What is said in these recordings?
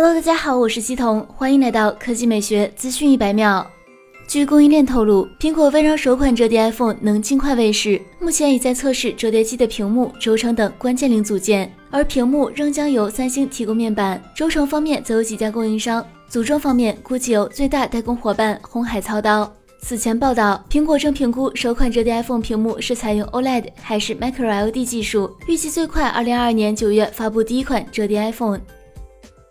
Hello，大家好，我是西彤，欢迎来到科技美学资讯一百秒。据供应链透露，苹果为让首款折叠 iPhone 能尽快问世，目前已在测试折叠机的屏幕、轴承等关键零组件，而屏幕仍将由三星提供面板，轴承方面则有几家供应商，组装方面估计由最大代工伙伴红海操刀。此前报道，苹果正评估首款折叠 iPhone 屏幕是采用 OLED 还是 Micro LED 技术，预计最快2022年9月发布第一款折叠 iPhone。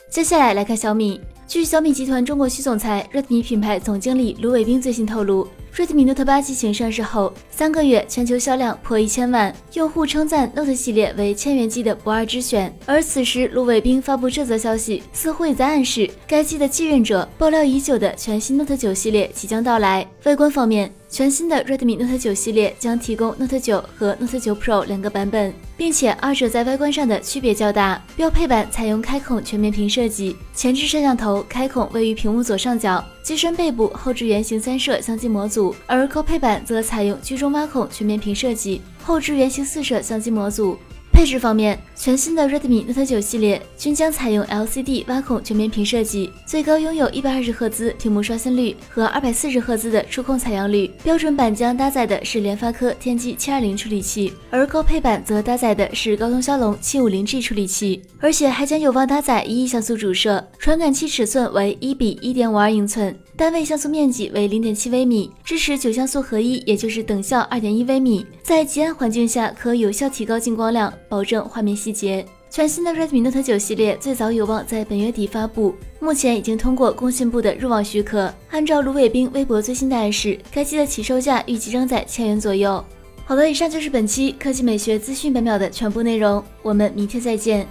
接下来来看小米。据小米集团中国区总裁、Redmi 品牌总经理卢伟冰最新透露，Redmi Note 8机型上市后三个月全球销量破一千万，用户称赞 Note 系列为千元机的不二之选。而此时，卢伟冰发布这则消息，似乎也在暗示该机的继任者爆料已久的全新 Note 9系列即将到来。外观方面，全新的 Redmi Note 9系列将提供 Note 9和 Note 9 Pro 两个版本，并且二者在外观上的区别较大。标配版采用开孔全面屏设计，前置摄像头开孔位于屏幕左上角，机身背部后置圆形三摄相机模组；而高配版则采用居中挖孔全面屏设计，后置圆形四摄相机模组。配置方面，全新的 Redmi Note 9系列均将采用 LCD 挖孔全面屏设计，最高拥有一百二十赫兹屏幕刷新率和二百四十赫兹的触控采样率。标准版将搭载的是联发科天玑七二零处理器，而高配版则搭载的是高通骁龙七五零 G 处理器，而且还将有望搭载一亿像素主摄，传感器尺寸为一比一点五二英寸。单位像素面积为零点七微米，支持九像素合一，也就是等效二点一微米，在极暗环境下可有效提高进光量，保证画面细节。全新的 Redmi Note 9系列最早有望在本月底发布，目前已经通过工信部的入网许可。按照卢伟冰微博最新的暗示，该机的起售价预计仍在千元左右。好的，以上就是本期科技美学资讯本秒的全部内容，我们明天再见。